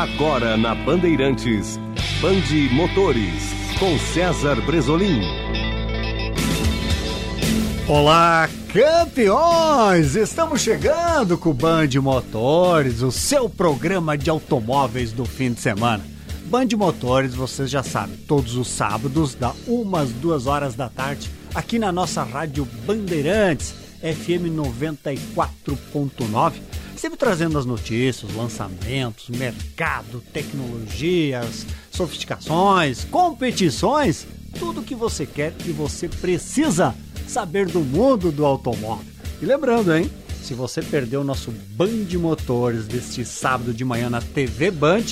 Agora na Bandeirantes, Bande Motores, com César Bresolim. Olá, campeões! Estamos chegando com o Band Motores, o seu programa de automóveis do fim de semana. Band Motores, vocês já sabem, todos os sábados, da umas duas horas da tarde, aqui na nossa rádio Bandeirantes, FM 94.9, sempre trazendo as notícias, lançamentos, mercado, tecnologias, sofisticações, competições, tudo o que você quer e você precisa saber do mundo do automóvel. E lembrando, hein? Se você perdeu o nosso Band Motores deste sábado de manhã na TV Band,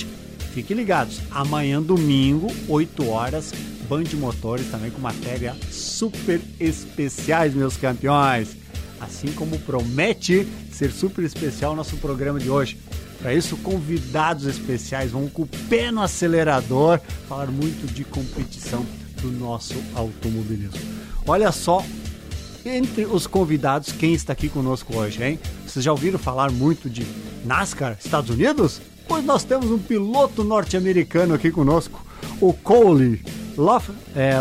fiquem ligados. Amanhã, domingo, 8 horas, Band Motores também com matéria super especiais, meus campeões. Assim como promete ser super especial o nosso programa de hoje. Para isso, convidados especiais vão com o pé no acelerador falar muito de competição do nosso automobilismo. Olha só entre os convidados, quem está aqui conosco hoje, hein? Vocês já ouviram falar muito de NASCAR, Estados Unidos? Pois nós temos um piloto norte-americano aqui conosco, o Cole Lof, é,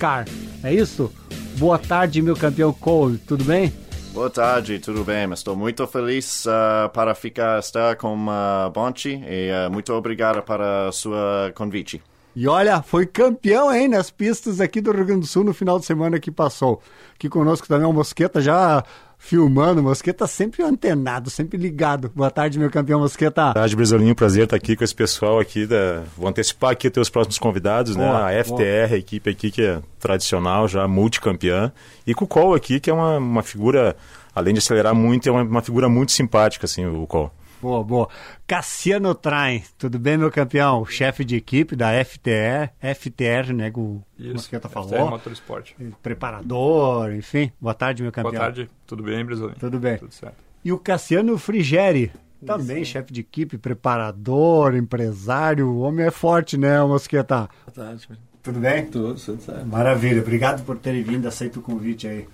Car. É isso? Boa tarde, meu campeão Cole, tudo bem? Boa tarde, tudo bem? Estou muito feliz uh, para ficar estar com uh, Bonchi e uh, muito obrigado para sua convite. E olha, foi campeão, hein, nas pistas aqui do Rio Grande do Sul no final de semana que passou. Aqui conosco também o Mosqueta já filmando. Mosqueta sempre antenado, sempre ligado. Boa tarde, meu campeão Mosqueta. Boa tarde, Brisolinho. Prazer estar aqui com esse pessoal aqui. Da... Vou antecipar aqui os teus próximos convidados, né? boa? A FTR, boa. a equipe aqui que é tradicional, já multicampeã. E com o Cole aqui, que é uma, uma figura, além de acelerar muito, é uma, uma figura muito simpática, assim, o Cole. Boa, boa. Cassiano Traem, tudo bem, meu campeão? Chefe de equipe da FTR, FTR, né? O Isso, Mosqueta falou. FTR Motorsport. Preparador, enfim. Boa tarde, meu campeão. Boa tarde, tudo bem, Brizolim? Tudo bem. Tudo certo. E o Cassiano Frigeri, também chefe de equipe, preparador, empresário. O homem é forte, né, Mosqueta? Boa tarde. Tudo bem? Tudo, tudo certo. Maravilha. Obrigado por terem vindo, aceito o convite aí.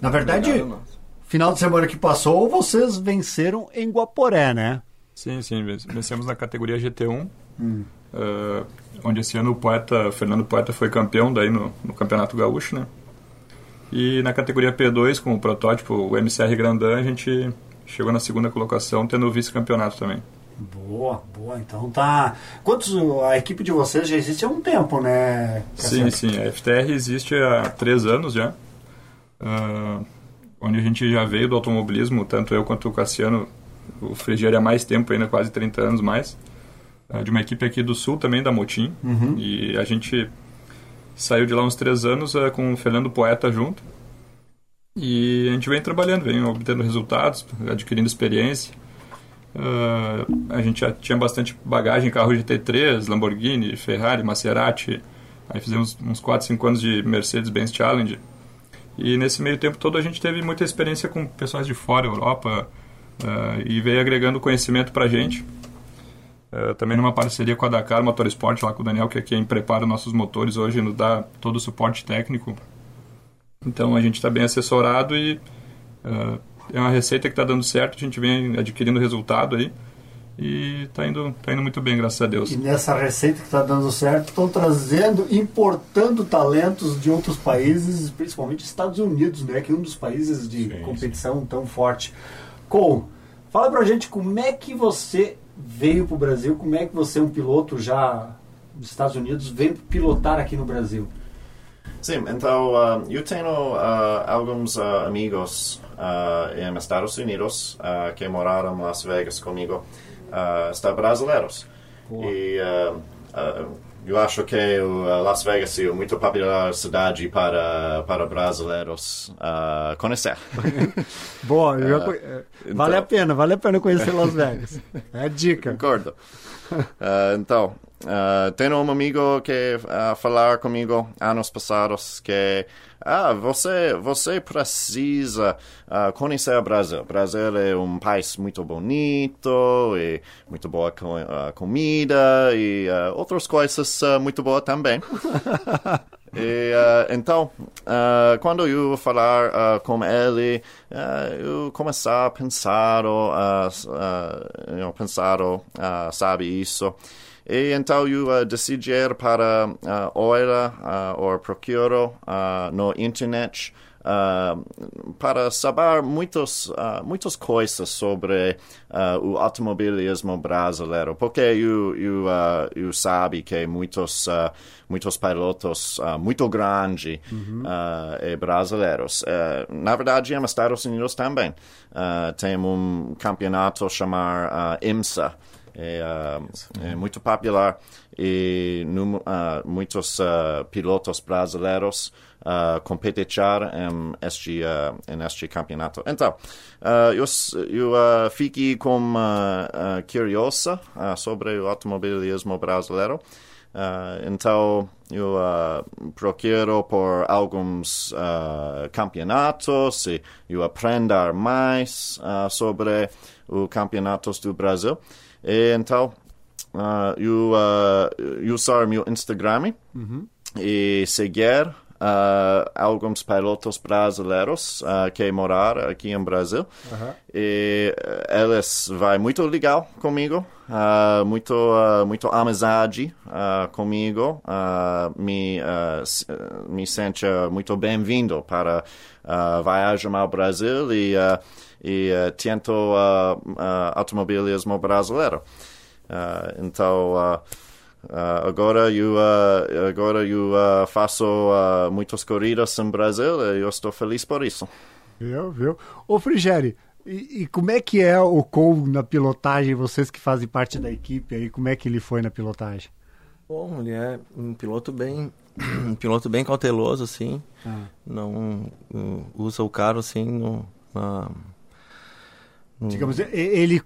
Na verdade, Obrigado, final de semana que passou, vocês venceram em Guaporé, né? Sim, sim. Vencemos na categoria GT1, hum. uh, onde esse ano o poeta, Fernando Poeta foi campeão daí no, no Campeonato Gaúcho, né? E na categoria P2, com o protótipo, o MCR Grandan, a gente chegou na segunda colocação, tendo o vice-campeonato também. Boa, boa. Então tá. Quantos. A equipe de vocês já existe há um tempo, né? Sim, sim. A FTR existe há três anos já. Uh, onde a gente já veio do automobilismo, tanto eu quanto o Cassiano, o Frigieri há mais tempo ainda, quase 30 anos mais, uh, de uma equipe aqui do Sul também, da Motim. Uhum. E a gente saiu de lá uns três anos uh, com o Fernando Poeta junto. E a gente vem trabalhando, vem obtendo resultados, adquirindo experiência. Uh, a gente já tinha bastante bagagem, carro GT3, Lamborghini, Ferrari, Maserati. Aí fizemos uns 4, 5 anos de Mercedes-Benz Challenge. E nesse meio tempo todo a gente teve muita experiência com pessoas de fora, Europa, uh, e veio agregando conhecimento para a gente. Uh, também numa parceria com a Dakar Motorsport, lá com o Daniel, que é quem prepara nossos motores hoje, nos dá todo o suporte técnico. Então a gente está bem assessorado e uh, é uma receita que está dando certo, a gente vem adquirindo resultado aí e está indo, tá indo muito bem, graças a Deus. E nessa receita que está dando certo, estão trazendo, importando talentos de outros países, principalmente Estados Unidos, né, que é um dos países de sim, competição sim. tão forte. Com, fala pra gente como é que você veio para o Brasil, como é que você, um piloto já dos Estados Unidos, veio pilotar aqui no Brasil? Sim, então uh, eu tenho uh, alguns uh, amigos em Estados Unidos que moraram em Las Vegas comigo uh, está brasileiros. Boa. E uh, uh, eu acho que o Las Vegas é muito popular cidade para para brasileiros uh, conhecer. Boa, uh, eh, vale então, a pena, vale a pena conhecer Las Vegas. É a dica. Concordo. Uh, então, uh, tenho um amigo que uh, falar comigo anos passados que ah, você, você precisa uh, conhecer o Brasil. O Brasil é um país muito bonito, e muito boa com, uh, comida e uh, outras coisas muito boas também. E, uh, então, uh, quando eu falar uh, com ele, eu começar a pensar, uh, eu pensar, sabe isso. E então eu decidir para uh, olhar ou procurar no internet uh, para saber muitas, uh, muitas coisas sobre uh, o automobilismo brasileiro, porque eu, eu, uh, eu sabe que muitos, muitos pilotos muito grandes uhum. e brasileiros. na verdade, nos Estados Unidos também tem um campeonato chamado IMSA, é, uh, é, muito popular e num, uh, muitos uh, pilotos brasileiros uh, competir em este, uh, em este campeonato. Então, uh, eu, eu uh, fiquei com uh, curiosa sobre o automobilismo brasileiro. então, eu procuro por alguns campeonatos e eu aprender mais sobre os campeonatos do Brasil. E, então, eu, uh, usar meu Instagram uhum. e seguir uh, alguns pilotos brasileiros uh, que morar aqui em Brasil. Uhum. E eh, eles vai muito legal comigo, uh, muito muito amizade comigo, me me sente muito bem-vindo para uh, viajar ao Brasil e e tento automobilismo brasileiro. então Uh, agora eu, uh, agora eu uh, faço muitas corridas em Brasil e eu estou feliz por isso. Viu, viu? Ô Frigeri, e, e, como é que é o Cole na pilotagem? Vocês que fazem parte da equipe aí, como é que ele foi na pilotagem? Bom, ele é um piloto bem, um piloto bem cauteloso, assim. Ah. Não usa o carro assim no, no... Digamos, ele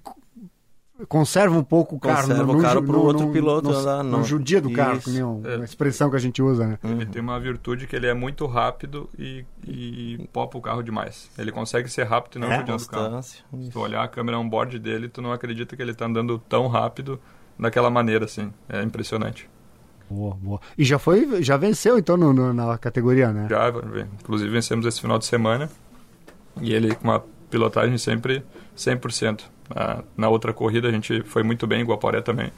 conserva um pouco o carro. Conserva no, o carro para o outro piloto no, andar. Não, judia do carro, que é uma expressão que a gente usa, né? Ele tem uma virtude que ele é muito rápido e, e popa o carro demais. Ele consegue ser rápido e não é, judiando o carro. Se tu olhar a câmera on-board dele, tu não acredita que ele está andando tão rápido daquela maneira, assim. É impressionante. Boa, boa. E já foi, já venceu então no, no, na categoria, né? Já, inclusive vencemos esse final de semana. E ele com uma pilotagem sempre 100%. Na, na outra corrida a gente foi muito bem, Guaporé também.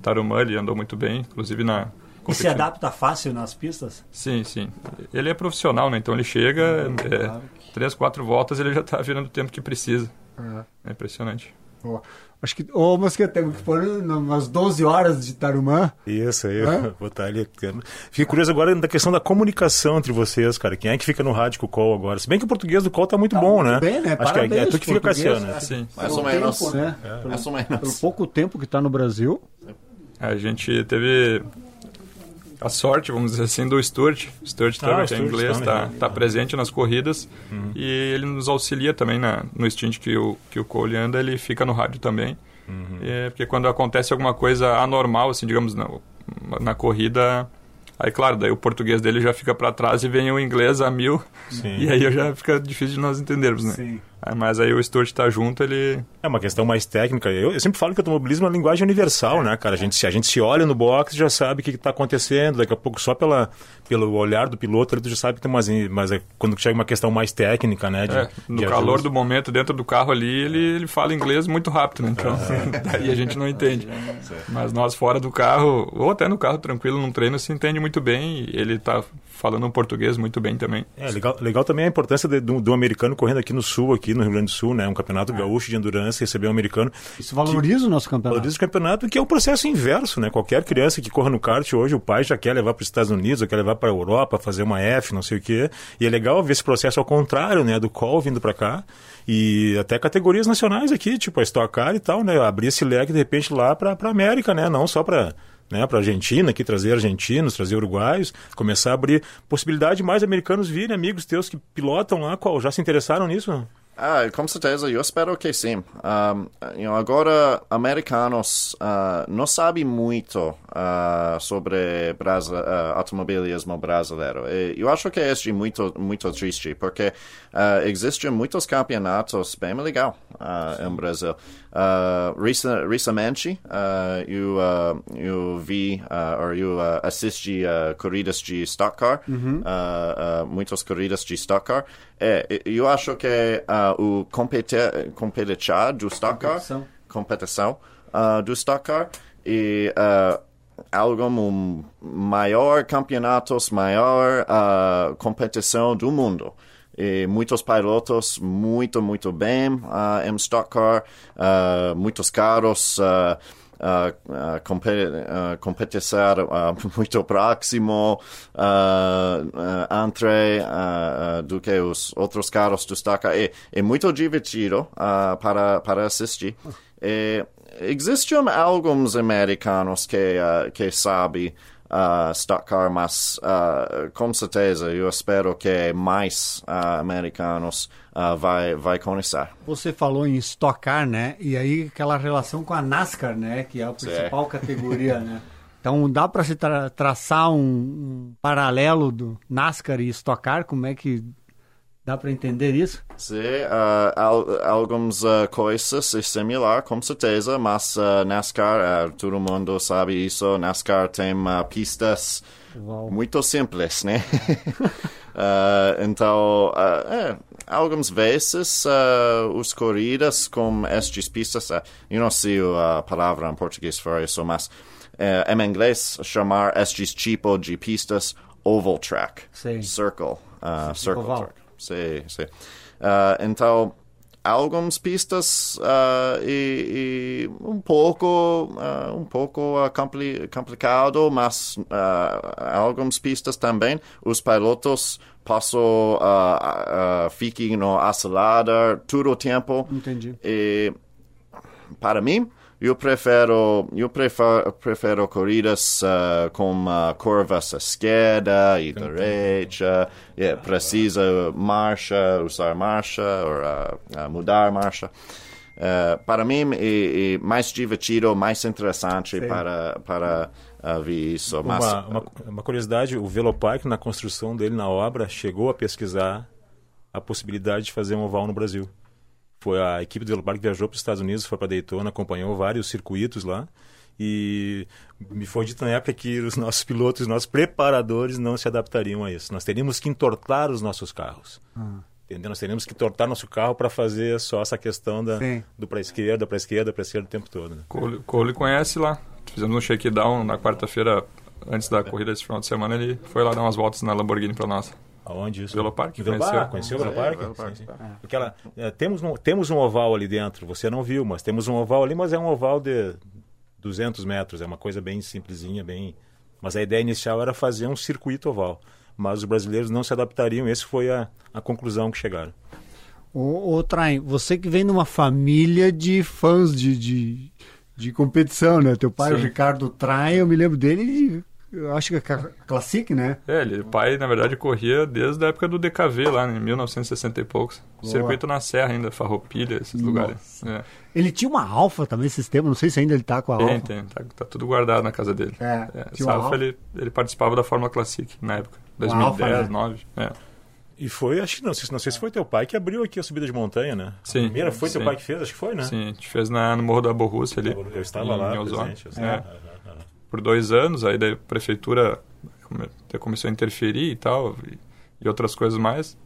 Tarumã ele andou muito bem, inclusive na e se adapta fácil nas pistas? Sim, sim. Ele é profissional, né? Então ele chega, é, três, quatro voltas ele já está virando o tempo que precisa. Uhum. É impressionante. Boa. Acho que, ô, mas que tem que pôr umas 12 horas de Tarumã. Isso aí, é? botar ali. Fiquei curioso agora da questão da comunicação entre vocês, cara. Quem é que fica no rádio com o call agora? Se bem que o português do call tá muito tá bom, muito né? Bem, né? Acho Parabéns, que é, é tu que fica Cassiano, né? Sim. Mais ou menos. Né? É. Pelo, Mais ou menos. Pelo pouco tempo que tá no Brasil. A gente teve a sorte, vamos dizer assim, do Stuart. Stuart ah, também, que é inglês, está tá presente nas corridas uhum. e ele nos auxilia também na, no stint que o, que o Cole anda, ele fica no rádio também. Uhum. É, porque quando acontece alguma coisa anormal, assim, digamos, na, na corrida, Aí, claro, daí o português dele já fica para trás e vem o inglês a mil. Sim. E aí já fica difícil de nós entendermos, né? Sim. Mas aí o Stuart tá junto, ele... É uma questão mais técnica. Eu, eu sempre falo que o automobilismo é uma linguagem universal, né, cara? A gente, se a gente se olha no box, já sabe o que está acontecendo. Daqui a pouco, só pela, pelo olhar do piloto, tu já sabe que tem umas... Mas é quando chega uma questão mais técnica, né? De, é, no de calor ajuste. do momento, dentro do carro ali, ele, ele fala inglês muito rápido, né? Então, é. daí a gente não entende. Mas nós fora do carro, ou até no carro tranquilo, num treino, se entende muito bem. Ele tá falando um português muito bem também. É, legal, legal também a importância de, do, do, americano correndo aqui no sul, aqui no Rio Grande do Sul, né? Um campeonato é. gaúcho de endurance, receber um americano. Isso valoriza que, o nosso campeonato. Valoriza o campeonato, que é o um processo inverso, né? Qualquer criança que corra no kart hoje, o pai já quer levar para os Estados Unidos, ou quer levar para a Europa, fazer uma F, não sei o quê. E é legal ver esse processo ao contrário, né? Do call vindo para cá. E até categorias nacionais aqui, tipo a Stock Car e tal, né? Abrir esse leque de repente lá para a América, né? Não só para né, para a Argentina, aqui trazer argentinos, trazer uruguaios, começar a abrir possibilidade de mais americanos virem, amigos teus que pilotam lá, qual já se interessaram nisso? Ah, com certeza, eu espero que sim. Um, you know, agora, americanos uh, não sabem muito uh, sobre Brasi uh, automobilismo brasileiro. E eu acho que é muito, muito triste, porque existem muitos campeonatos bem legais em Brasil. Recentemente, eu, eu vi, ou eu assisti corridas de Stock Car, Uhum. muitas corridas de Stock Car. É, eu acho que o competi competição do Stock Car, Competição. competição uh, do Stock Car e uh, algum maior campeonatos, maior uh, competição do mundo. E muitos pilotos muito, muito bem uh, em Stock Car, uh, muitos carros uh, uh, uh, compe uh, muito próximo uh, entre uh, do que os outros carros do Stock Car. É, é muito divertido uh, para, para assistir. E existem alguns americanos que, que sabem uh, Stock Car, mas uh, com certeza eu espero que mais uh, americanos uh, vai, vai conhecer. Você falou em Stock Car, né? E aí aquela relação com a NASCAR, né? Que é a principal categoria, né? Então dá para se tra traçar um, um, paralelo do NASCAR e Stock Car? Como é que dá para entender isso? Sim, uh, al algumas uh, coisas é similar, com certeza, mas uh, NASCAR, todo mundo sabe isso, NASCAR tem pistas Uau. muito simples, né? então, é, algumas vezes os corridas com estas pistas, eu não sei a palavra em português para isso, mas em inglês chamar estes tipo de pistas oval track, Sim. circle, circle oval. track. Sim, sim. Uh, então, algumas pistas uh, e, e, um pouco, uh, um pouco compli complicado, mas algumas pistas também os pilotos passam uh, fiquem no acelerador todo o tempo. Entendi. E para mim eu prefiro, eu prefiro, prefiro corridas uh, com uh, curvas à esquerda e direita. Yeah, precisa marcha, usar marcha ou uh, mudar marcha. para mim é, é, mais divertido, mais interessante Sim. para, para ver isso. Mas, Uma, uma, uma curiosidade, o Velopark, na construção dele, na obra, chegou a pesquisar a possibilidade de fazer um oval no Brasil foi a equipe do Velopark que viajou para os Estados Unidos, foi para Daytona, acompanhou vários circuitos lá. E me foi dito na época que os nossos pilotos, os nossos preparadores não se adaptariam a isso. Nós teríamos que entortar os nossos carros. Ah. Entendeu? Nós teríamos que entortar nosso carro para fazer só essa questão da, Sim. do para esquerda, para esquerda, para esquerda o tempo todo. Né? Cole, Cole conhece lá. Fizemos um shakedown na quarta-feira, antes da corrida desse final de semana. Ele foi lá dar umas voltas na Lamborghini para nós. Aonde isso? Velopark, Velopark, conheceu? conheceu o Velopark? Velopark, Sim, sim. Porque ela, é, temos, um, temos um oval ali dentro, você não viu, mas temos um oval ali, mas é um oval de 200 metros, é uma coisa bem simplesinha, bem... Mas a ideia inicial era fazer um circuito oval. Mas os brasileiros não se adaptariam, essa foi a, a conclusão que chegaram. Ô, ô Traem, você que vem de uma família de fãs de, de, de competição, né? Teu pai, o Sim. Ricardo Traem, eu me lembro dele, de, eu acho que é Classic, né? É, ele, o pai, na verdade, corria desde a época do DKV, lá em 1960 e poucos. Boa. Circuito na Serra ainda, Farroupilha, esses lugares. É. Ele tinha uma Alfa também, esse tempo, não sei se ainda ele tá com a Tem, Alfa. tem. Tá, tá tudo guardado na casa dele. É, É, essa Alfa, Alfa. ele, ele participava da Fórmula Classic na época. Uma Alfa, 2010, né? 2009. É. E foi, acho que não, sei- não sei se foi teu pai que abriu aqui a subida de montanha, né? Sim, A primeira foi teu sim. pai que fez, acho que foi, né? Sim, a gente fez na, no Morro da Borrússia ali. Eu estava em- lá, em presente. eu. É. Por dois anos, aí daí a prefeitura começou a interferir e tal, e, e outras coisas mais.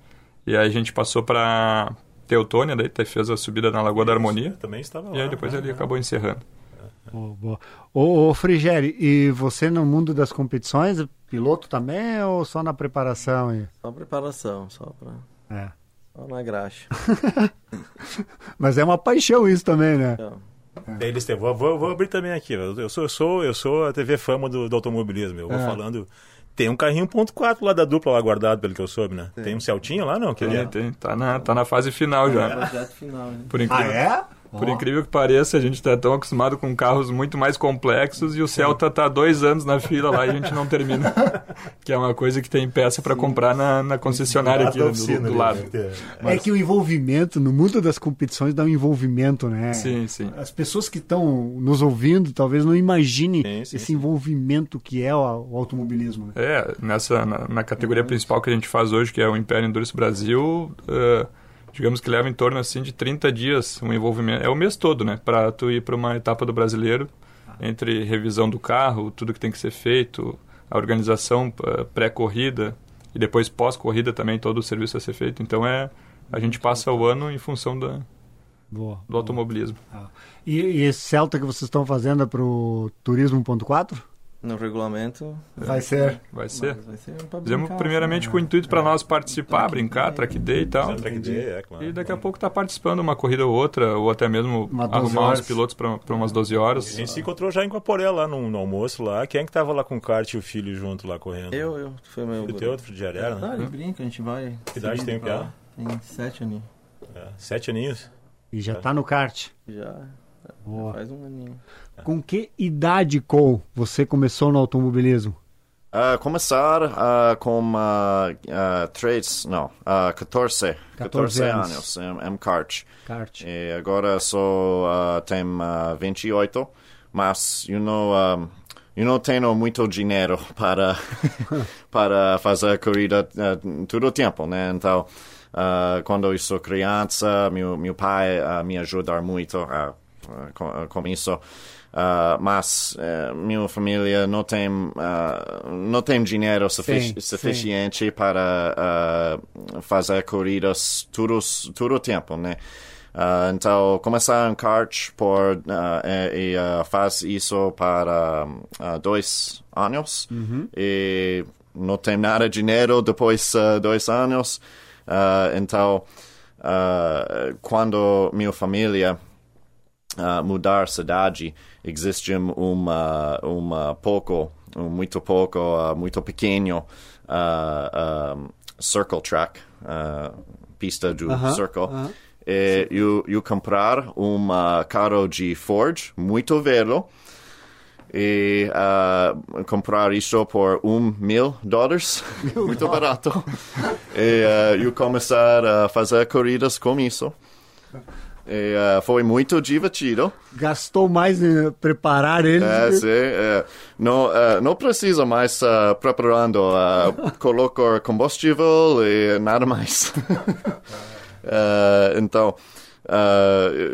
E aí a gente passou pra Teutônia, daí fez a subida na Lagoa da Harmonia, também estava lá. e aí depois né? ele acabou encerrando. Ô, boa. Ô, ô Frigeri, e você no mundo das competições, piloto também ou só na preparação? aí? Só preparação, só, pra, É. só na graxa. Mas é uma paixão isso também, né? Então, Daí eles têm- vou, vou, vou abrir também aqui. Eu sou, eu sou, eu sou a TV fama do, do automobilismo. Eu vou É. falando. Tem um carrinho 1.4 lá da dupla lá guardado, pelo que eu soube, né? Tem um Celtinho lá, não? Que Tem, é- tem, tá, na, tá na fase final já. projeto final, né? Por Ah, incrível, é? Por incrível que pareça, a gente está tão acostumado com carros muito mais complexos e o Celta está dois anos na fila lá e a gente não termina. que é uma coisa que tem peça para comprar na, na concessionária aqui do, do, lado. Mas... É que o envolvimento, no mundo das competições, dá um envolvimento, né? Sim, sim. As pessoas que estão nos ouvindo talvez não imaginem sim, sim, esse sim. envolvimento que é o, o automobilismo. Né? É, nessa, na, na categoria principal que a gente faz hoje, que é o Império Endurance Brasil. Uh, digamos que leva em torno assim de 30 dias um envolvimento. É o mês todo, né? Para tu ir para uma etapa do brasileiro, entre revisão do carro, tudo que tem que ser feito, a organização pré-corrida e depois pós-corrida também todo o serviço a ser feito. Então é a gente passa o ano em função da boa, do automobilismo. Ah. E, e esse Celta que vocês estão fazendo é para o Turismo.4? No regulamento. Vai ser. Vai ser. Vai ser Fizemos primeiramente com o intuito para nós participar, brincar, track day e tal. Track day, é, claro. E daqui a pouco tá participando uma corrida ou outra, ou até mesmo arrumar horas. os pilotos para umas 12 horas. A gente se encontrou já em Guaporé lá no, no, almoço lá. Quem é que tava lá com o kart e o filho junto lá correndo? Eu, eu. Foi meu. Filho teu, outro de Arara, né? Ah, ele brinca, a gente vai. Que idade tem o Piá? Tem sete aninhos. É, sete aninhos? E já é. tá no kart? Já. Boa. Faz um aninho. Com que idade, Cole, você começou no automobilismo? Uh, começar uh, com uh, três, não, uh, 14, 14, 14 anos, em, em kart. kart. E agora sou, uh, tenho uh, 28, mas eu não, eu não tenho muito dinheiro para, para fazer corrida uh, todo o tempo, né? Então, uh, quando eu sou criança, meu, meu pai uh, me ajuda muito uh, com, com isso. Uh, mas uh, minha família não tem uh, não tem dinheiro sufici sim, suficiente sim. para fazer corridas todo todo o tempo, né? então começar um kart por e, e faz isso para dois anos uhum. e não tem nada de dinheiro depois dois anos. então quando minha família uh, mudar cidade, existe uma, uma pouco, um muito pouco, uh, muito pequeno uh, um, circle track, pista do uh -huh, circle. -huh. E eu, eu comprar um carro de Ford muito velho e uh, comprar isso por um mil dólares, muito barato. e uh, eu começar a fazer corridas com isso. E, uh, foi muito divertido. Gastou mais em preparar ele? É, sim. É. Não, uh, não precisa mais uh, preparando. Uh, colocar combustível e nada mais. então,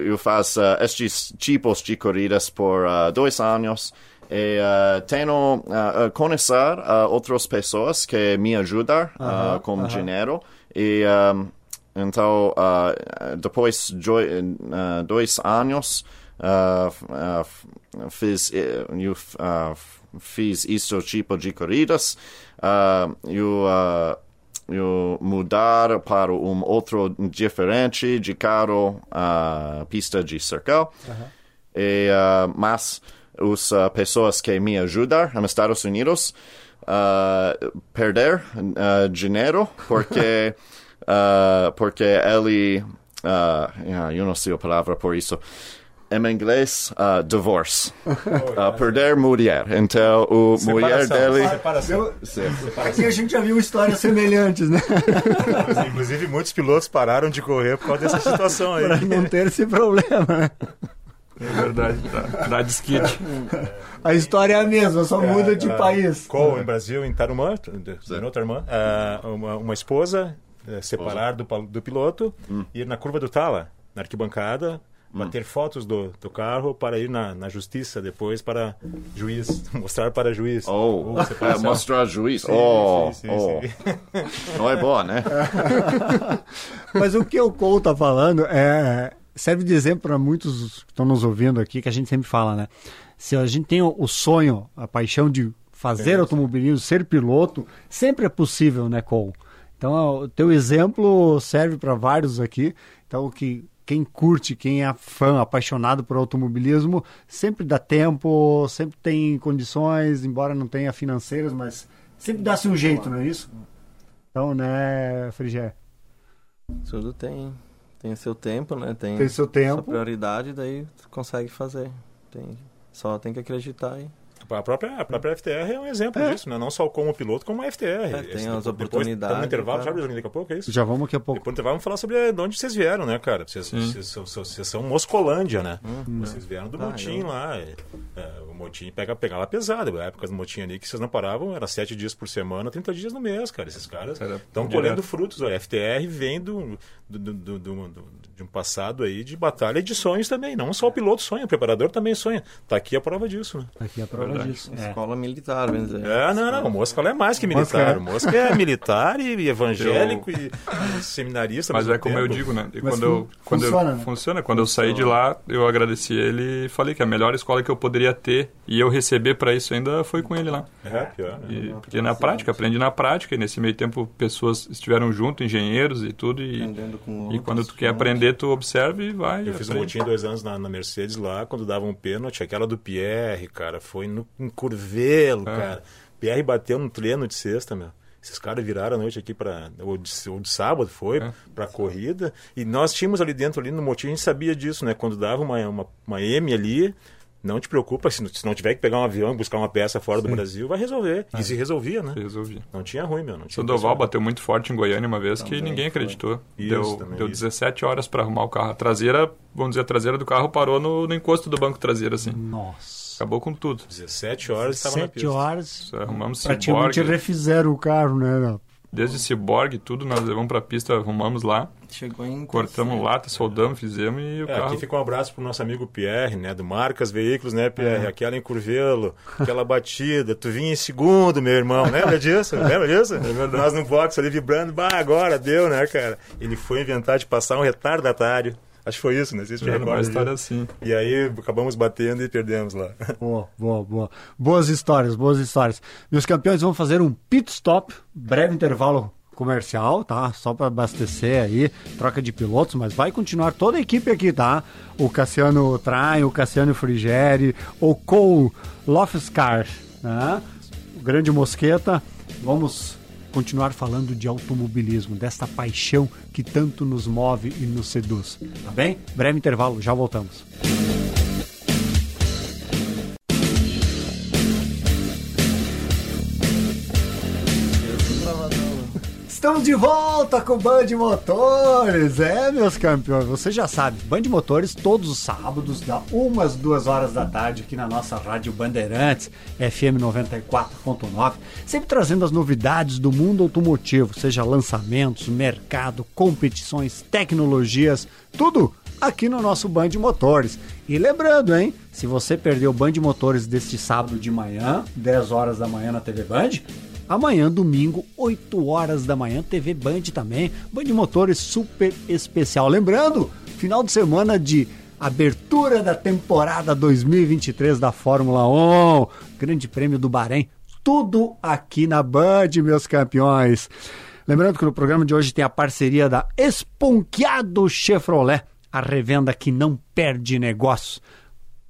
eu faço estes tipos de corridas por dois anos. E tenho uh, conhecer outras pessoas que me ajudam -huh, com -huh. dinheiro. E um, então, uh, depois de uh, dois anos, uh, fiz, eu fiz isso tipo de corridas. eu, eu mudar para um outro diferente de carro, pista de circle. -huh. E, mas as pessoas que me ajudam nos Estados Unidos perder dinheiro porque uh, porque ele, uh, eu não sei a palavra por isso, em inglês, uh, divorce. Uh, perder mulher. Então, o separação, mulher dele. Separação. Aqui a gente já viu histórias semelhantes, né? Inclusive, muitos pilotos pararam de correr por causa dessa situação aí. Para não ter esse problema, né? É verdade, dá, dá desquite. A história é a mesma, só é, muda de país. Qual, em Brasil, em Tarumã, Tarumã uma, uma esposa é, separar do, do piloto, hum. ir na curva do Tala, na arquibancada, hum. bater fotos do, do carro para ir na, na justiça depois para juiz, mostrar para juiz. Oh, é, mostrar juiz. Sim, oh, sim, sim, oh. Não é bom, né? Mas o que o Cole está falando é serve de exemplo para muitos que estão nos ouvindo aqui, que a gente sempre fala, né? Se a gente tem o sonho, a paixão de fazer é automobilismo, ser piloto, sempre é possível, né, Cole? Então, o teu exemplo serve para vários aqui. Então, que quem curte, quem é fã, apaixonado por automobilismo, sempre dá tempo, sempre tem condições, embora não tenha financeiras, mas sempre dá-se um jeito, não é isso? Então, né, Frigé? Tudo tem, Tem seu tempo, né? Tem, Tem seu tempo. Sua prioridade, daí tu consegue fazer. Tem, só tem que acreditar aí. A própria, a própria FTR é um exemplo É. disso, né? Não só como piloto, como a FTR. É, tem Esse- as depois- oportunidades, Tá no intervalo, cara. sabe, daqui a pouco, é isso? Já vamos daqui a pouco. Depois vamos falar sobre de onde vocês vieram, né, cara? Vocês, vocês, são- são- vocês são Moscolândia, né? Uhum. Vocês vieram do Ah, motim eu- lá. é, é, o motim pega, pega lá pesado. A época do motim ali que vocês não paravam, era sete dias por semana, 30 dias no mês, cara. Esses caras estão colhendo frutos. A FTR vem do, do, do- do- de um passado aí de batalha e de sonhos também. Não só o piloto sonha, o preparador também sonha. Tá aqui a prova disso, né? Aqui é a prova Verdade. disso. É. Escola militar, vamos dizer. É, não, não. O Mosca é mais que militar. é. O Mosca é militar e evangélico e, e seminarista. Mas é como eu tempo. digo, né? E quando eu, quando funciona, eu, né? funciona. Quando eu saí de lá, eu agradeci ele e falei que a melhor escola que eu poderia ter e eu receber para isso ainda foi com ele lá. É, pior, né? E, porque na prática, aprendi na prática e nesse meio tempo pessoas estiveram junto, engenheiros e tudo e, Aprendendo com e quando tu quer aprender, tu observa e vai. Eu fiz um motim dois anos na, na Mercedes lá, quando dava um pênalti, aquela do Pierre, cara, foi no em Curvelo, É. cara. Pierre bateu no treino de sexta, meu. Esses caras viraram a noite aqui para ou de, ou de sábado foi É. pra corrida e nós tínhamos ali dentro ali no motim a gente sabia disso, né? Quando dava uma, uma, uma M ali, não te preocupa se, não- se não tiver que pegar um avião e buscar uma peça fora do Brasil, vai resolver. E se resolvia, né? Eu resolvi. Não tinha ruim, meu. Não tinha Sandoval bateu muito forte em Goiânia uma vez que Também ninguém foi. acreditou. Isso, deu também, deu isso. 17 horas para arrumar o carro. A traseira, vamos dizer, a traseira do carro parou no, no encosto do banco traseiro, assim. Nossa. Acabou com tudo. 17 horas estava na pista. horas. Arrumamos Praticamente ciborgue. refizeram o carro, né? Desde ciborgue, tudo, nós levamos pra pista, arrumamos lá, Chegou em cortamos terceiro. lata, soldamos, fizemos e o É, carro. aqui fica um abraço pro nosso amigo Pierre, né? Do Marcas Veículos, né, Pierre? É. Aquela em Curvelo, aquela batida. Tu vinha em segundo, meu irmão. Lembra disso? Lembra disso? É verdade. Nós no box ali vibrando. Bah, agora deu, né, cara? Ele foi inventar de passar um retardatário. Acho que foi isso, né? Era uma história assim. E aí acabamos batendo e perdemos lá. Boa, boa, boa. Boas histórias, boas histórias. Meus campeões, vamos fazer um pit stop, breve intervalo comercial, tá? Só para abastecer aí, troca de pilotos, mas vai continuar toda a equipe aqui, tá? O Cassiano Train, o Cassiano Frigeri, o Cole Lofscar, né? O grande Mosqueta. Vamos continuar falando de automobilismo, desta paixão que tanto nos move e nos seduz, tá bem? Breve intervalo, já voltamos. Estamos de volta com Band Motores, é meus campeões, você já sabe, Band Motores todos os sábados, da umas duas horas da tarde aqui na nossa rádio Bandeirantes, FM 94.9, sempre trazendo as novidades do mundo automotivo, seja lançamentos, mercado, competições, tecnologias, tudo aqui no nosso Band Motores. E lembrando, hein, se você perdeu o Band Motores deste sábado de manhã, 10 horas da manhã na TV Band, Amanhã, domingo, 8 horas da manhã, TV Band também. Band Motores super especial. Lembrando, final de semana de abertura da temporada 2023 da Fórmula 1, Grande Prêmio do Bahrein. Tudo aqui na Band, meus campeões. Lembrando que no programa de hoje tem a parceria da Esponqueado Chevrolet, a revenda que não perde negócio.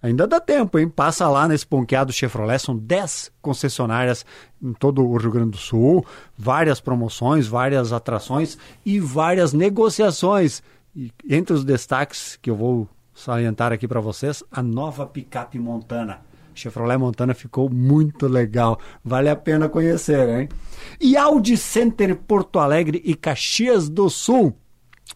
Ainda dá tempo, hein? Passa lá nesse Ponqueado Chevrolet, são 10 concessionárias em todo o Rio Grande do Sul, várias promoções, várias atrações e várias negociações. E entre os destaques que eu vou salientar aqui para vocês, a nova picape Montana. Chevrolet Montana ficou muito legal, vale a pena conhecer, hein? E Audi Center Porto Alegre e Caxias do Sul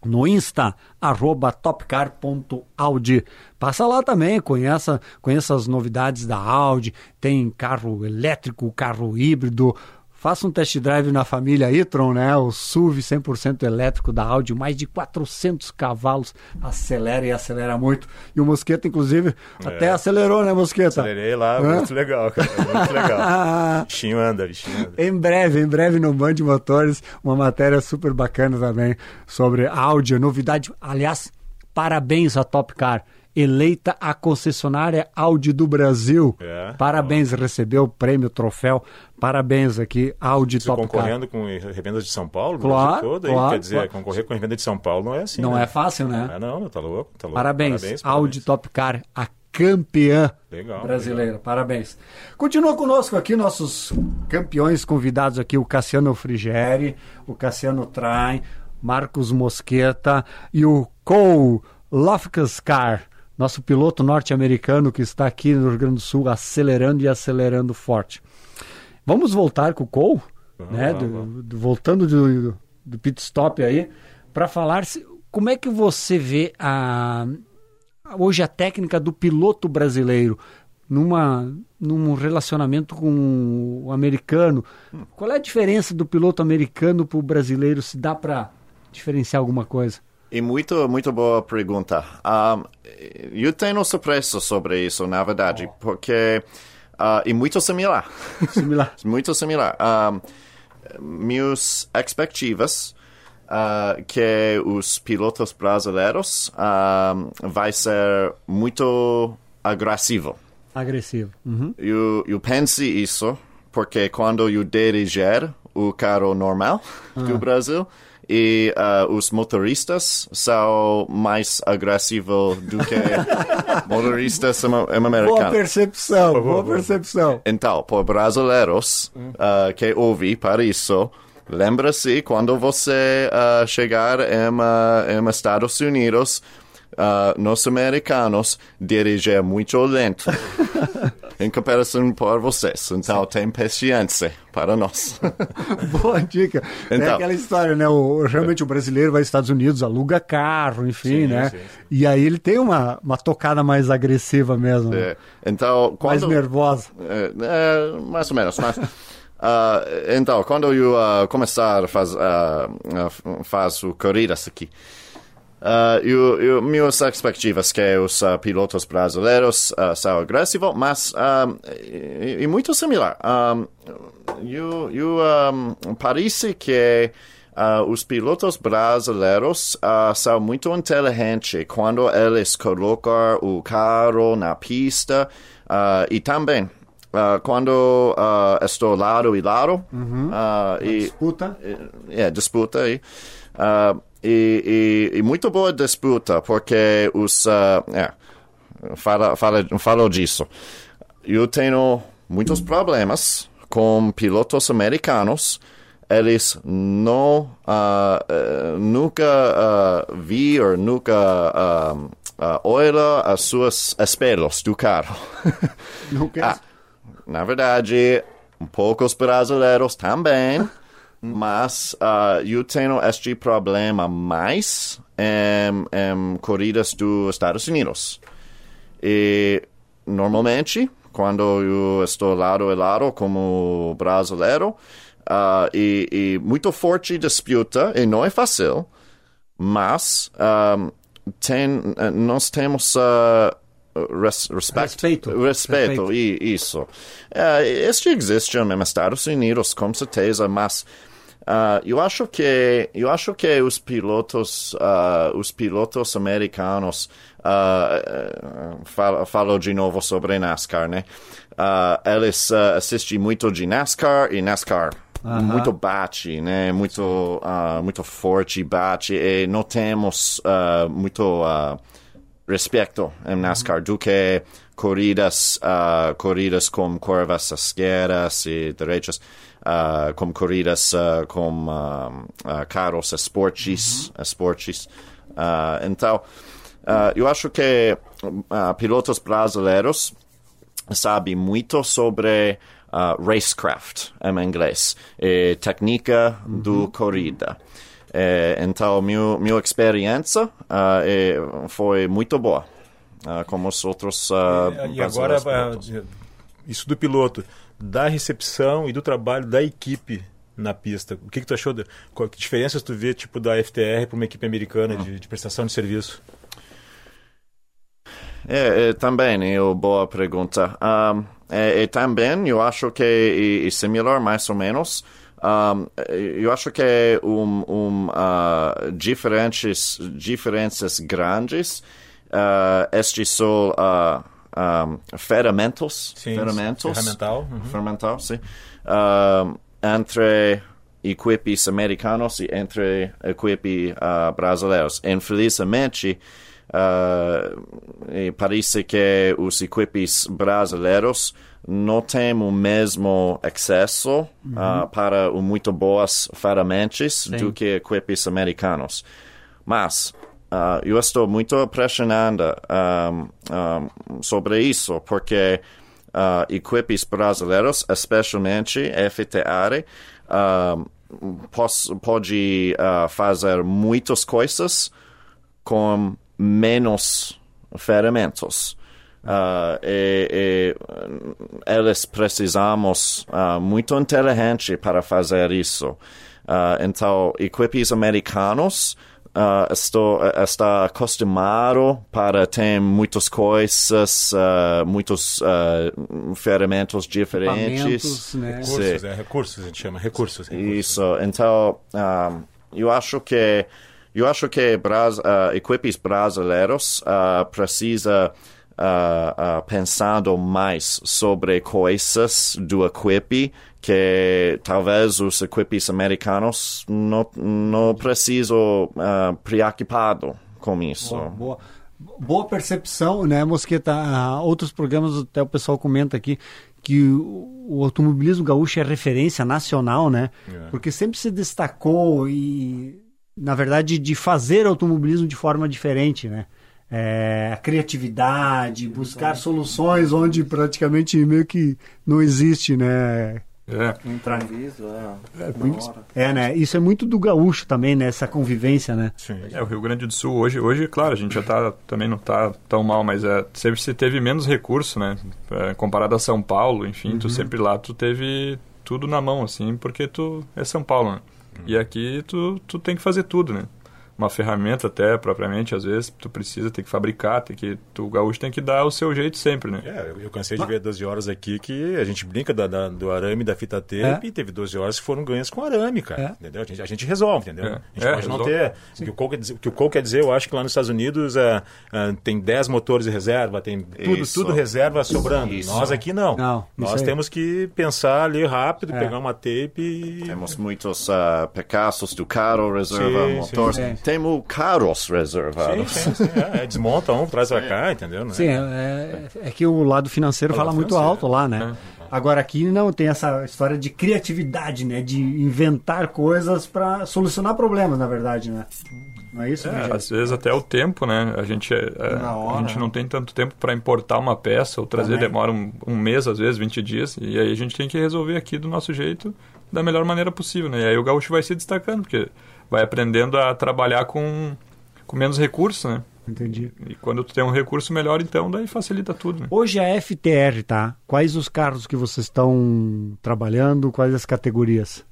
no Insta, arroba topcar.audi. Passa lá também, conheça, conheça as novidades da Audi, tem carro elétrico, carro híbrido. Faça um test drive na família e-tron, né? O SUV 100% elétrico da Audi, mais de 400 cavalos, acelera e acelera muito. E o Mosqueta, inclusive, até acelerou, né, Mosqueta? Acelerei lá, Hã? muito legal, cara. Muito legal. bichinho anda, bichinho anda. Em breve, em breve no Band Motores, uma matéria super bacana também sobre Audi, novidade. Aliás, parabéns a Top Car, eleita a concessionária Audi do Brasil. É. Parabéns, recebeu o prêmio, o troféu. Parabéns aqui, Audi Se Top Car. concorrendo com revendas de São Paulo, Claro, todo, claro, quer dizer, claro. concorrer com revenda de São Paulo não é assim. Não né? é fácil, né? Ah, não, tá louco, tá louco. Parabéns, Audi Top Car, a campeã Legal, brasileira. Parabéns. Continua conosco aqui nossos campeões convidados aqui, o Cassiano Frigeri, o Cassiano Train, Marcos Mosqueta e o Cole Lofkaskar, nosso piloto norte-americano que está aqui no Rio Grande do Sul acelerando e acelerando forte. Vamos voltar com o Cole, né? Do, do, voltando do, do pit stop aí, para falar se, como é que você vê a, hoje a técnica do piloto brasileiro numa, num relacionamento com o americano. Qual é a diferença do piloto americano para o brasileiro? Se dá para diferenciar alguma coisa? E muito, muito boa pergunta. Um, eu tenho surpresa sobre isso, na verdade, oh. porque uh, é muito similar. Similar. muito similar. Um, minhas expectativas uh, que os pilotos brasileiros uh, vai ser muito agressivo. Agressivo. Uhum. Eu, eu penso isso porque quando eu dirigir o carro normal do Brasil e uh, os motoristas são mais agressivos do que motoristas americanos. Boa percepção, boa percepção. Então, por brasileiros uh, que ouvem para isso, lembra-se quando você uh, chegar em, uh, em Estados Unidos, uh, nós americanos dirigem muito lento. em comparação por vocês. Então, tem paciência para nós. Boa dica. Então, é aquela história, né? O, realmente o brasileiro vai aos Estados Unidos, aluga carro, enfim, sim, né? Sim, sim. E aí ele tem uma, uma tocada mais agressiva mesmo. Né? É. Então, quando, mais nervosa. É, é, mais ou menos, mas... Uh, então, quando eu uh, começar a fazer uh, faz corridas aqui, Uh, eu, eu, minhas expectativas que os uh, pilotos brasileiros uh, são agressivos, mas um, é, é, muito similar. Um, eu, eu um, parece que uh, os pilotos brasileiros são muito inteligentes quando eles colocam o carro na pista e também Uh, quando uh, estou lado e lado. Uhum. Uh, e, disputa. É, disputa. E, e, e, e, muito boa disputa, porque os. é, fala, fala, falo disso. Eu tenho muitos problemas com pilotos americanos. Eles não. nunca vi ou nunca. Uh, olha as suas espelhos do carro. Nunca. ah, na verdade, poucos brasileiros também, mas uh, eu tenho este problema mais em, em corridas dos Estados Unidos. E normalmente, quando eu estou lado a lado como brasileiro, uh, e, e, muito forte disputa, e não é fácil, mas um, tem, nós temos uh, res, respeito. Respeito, respeito. isso. Uh, este existe nos Estados Unidos, com certeza, mas uh, eu acho que eu acho que os pilotos uh, os pilotos americanos uh, falo, falo de novo sobre NASCAR, né? eles assistem muito de NASCAR e NASCAR Uh -huh. muito bate, né? Muito, muito forte bate e não temos muito respeito em NASCAR do que corridas, corridas com curvas esquerdas e direitas, uh, com corridas uh, com carros esportes, uhum. esportes. então, eu acho que pilotos brasileiros sabem muito sobre racecraft em inglês, e técnica uhum. do corrida. É, então, minha, minha experiência uh, foi muito boa, uh, como os outros. Uh, e, e agora, isso do piloto, da recepção e do trabalho da equipe na pista. O que, que tu achou? De, qual, que diferenças tu vê tipo da FTR para uma equipe americana de, de, prestação de serviço? É, é também é uma boa pergunta. Um, é, é, também eu acho que é, é similar mais ou menos. Um, eu acho que é um, um uh, diferentes, diferenças grandes. Uh, este são uh, um, ferramentas, sim, ferramentas, ferramental, uhum. ferramental sim, uh, entre equipes americanos e entre equipes uh, brasileiros. Infelizmente, Uh, parece que os equipes brasileiros não têm o mesmo acesso uh, para o muito boas ferramentas do que equipes americanos. Mas uh, eu estou muito impressionado um, um, sobre isso, porque uh, equipes brasileiros, especialmente FTR, pos, pode uh, fazer muitas coisas com menos ferramentas. Uh, e, e, eles precisamos uh, muito inteligente para fazer isso. Uh, então, equipes americanos uh, estou, está acostumado para ter muitas coisas, uh, muitos uh, ferramentas diferentes. Né? Recursos, é, recursos, a gente chama recursos. recursos. Isso, então, um, eu acho que eu acho que Bras, uh, equipes brasileiros uh, precisa uh, uh, pensando mais sobre coisas do equipe que talvez os equipes americanos não, não precisam uh, preocupado com isso. Boa, boa, boa, percepção, né, Mosqueta? Uh, outros programas, até o pessoal comenta aqui que o, o automobilismo gaúcho é referência nacional, né? É. Porque sempre se destacou e, na verdade, de fazer automobilismo de forma diferente, né? É, a criatividade, buscar soluções onde praticamente meio que não existe, né? É. Entrar Improviso, é. é, muito- é, né? Isso é muito do gaúcho também, né? Essa convivência, né? Sim. É, o Rio Grande do Sul hoje, hoje, claro, a gente já tá, também não tá tão mal, mas é, sempre se teve menos recurso, né? É, comparado a São Paulo, enfim, tu sempre lá tu teve tudo na mão, assim, porque tu é São Paulo, né? E aqui tu, tu tem que fazer tudo, né? Uma ferramenta até, propriamente, às vezes, tu precisa, tem que fabricar, tem que, tu, o gaúcho tem que dar o seu jeito sempre, né? É, eu- cansei de ver 12 horas aqui que a gente brinca da, da- do arame da fita tape É. e teve 12 horas que foram ganhas com arame, cara. É. Entendeu? A gente, a gente resolve, entendeu? É. A gente É, pode não resolve. ter. O que o, Cole quer dizer, o que o Cole quer dizer, eu acho que lá nos Estados Unidos é, é, tem 10 motores de reserva, tem tudo, Isso. tudo reserva sobrando. Isso. Nós aqui não. Não, Nós temos que pensar ali rápido, É. pegar uma tape e. Temos muitos uh, do carro reserva, Sim, motores. sim. Temos carros Sim, reservados. sim, sim, é, é, desmonta um, traz pra cá, entendeu? Né? Sim, é, é que o lado financeiro O lado fala muito financeiro, alto lá, né? Agora aqui não tem essa história de criatividade, né? De inventar coisas para solucionar problemas, na verdade, né? Não é isso, É, às vezes até o tempo, né? A gente, é, é, a gente né? não tem tanto tempo para importar uma peça ou trazer, Também. demora um, um mês, às vezes, 20 dias. E aí a gente tem que resolver aqui do nosso jeito, da melhor maneira possível, né? E aí o gaúcho vai se destacando, porque vai aprendendo a trabalhar com, com menos recursos, né? Entendi. E quando tu tem um recurso melhor, então daí facilita tudo, né? Hoje a FTR, tá? Quais os carros que vocês estão trabalhando? Quais as categorias?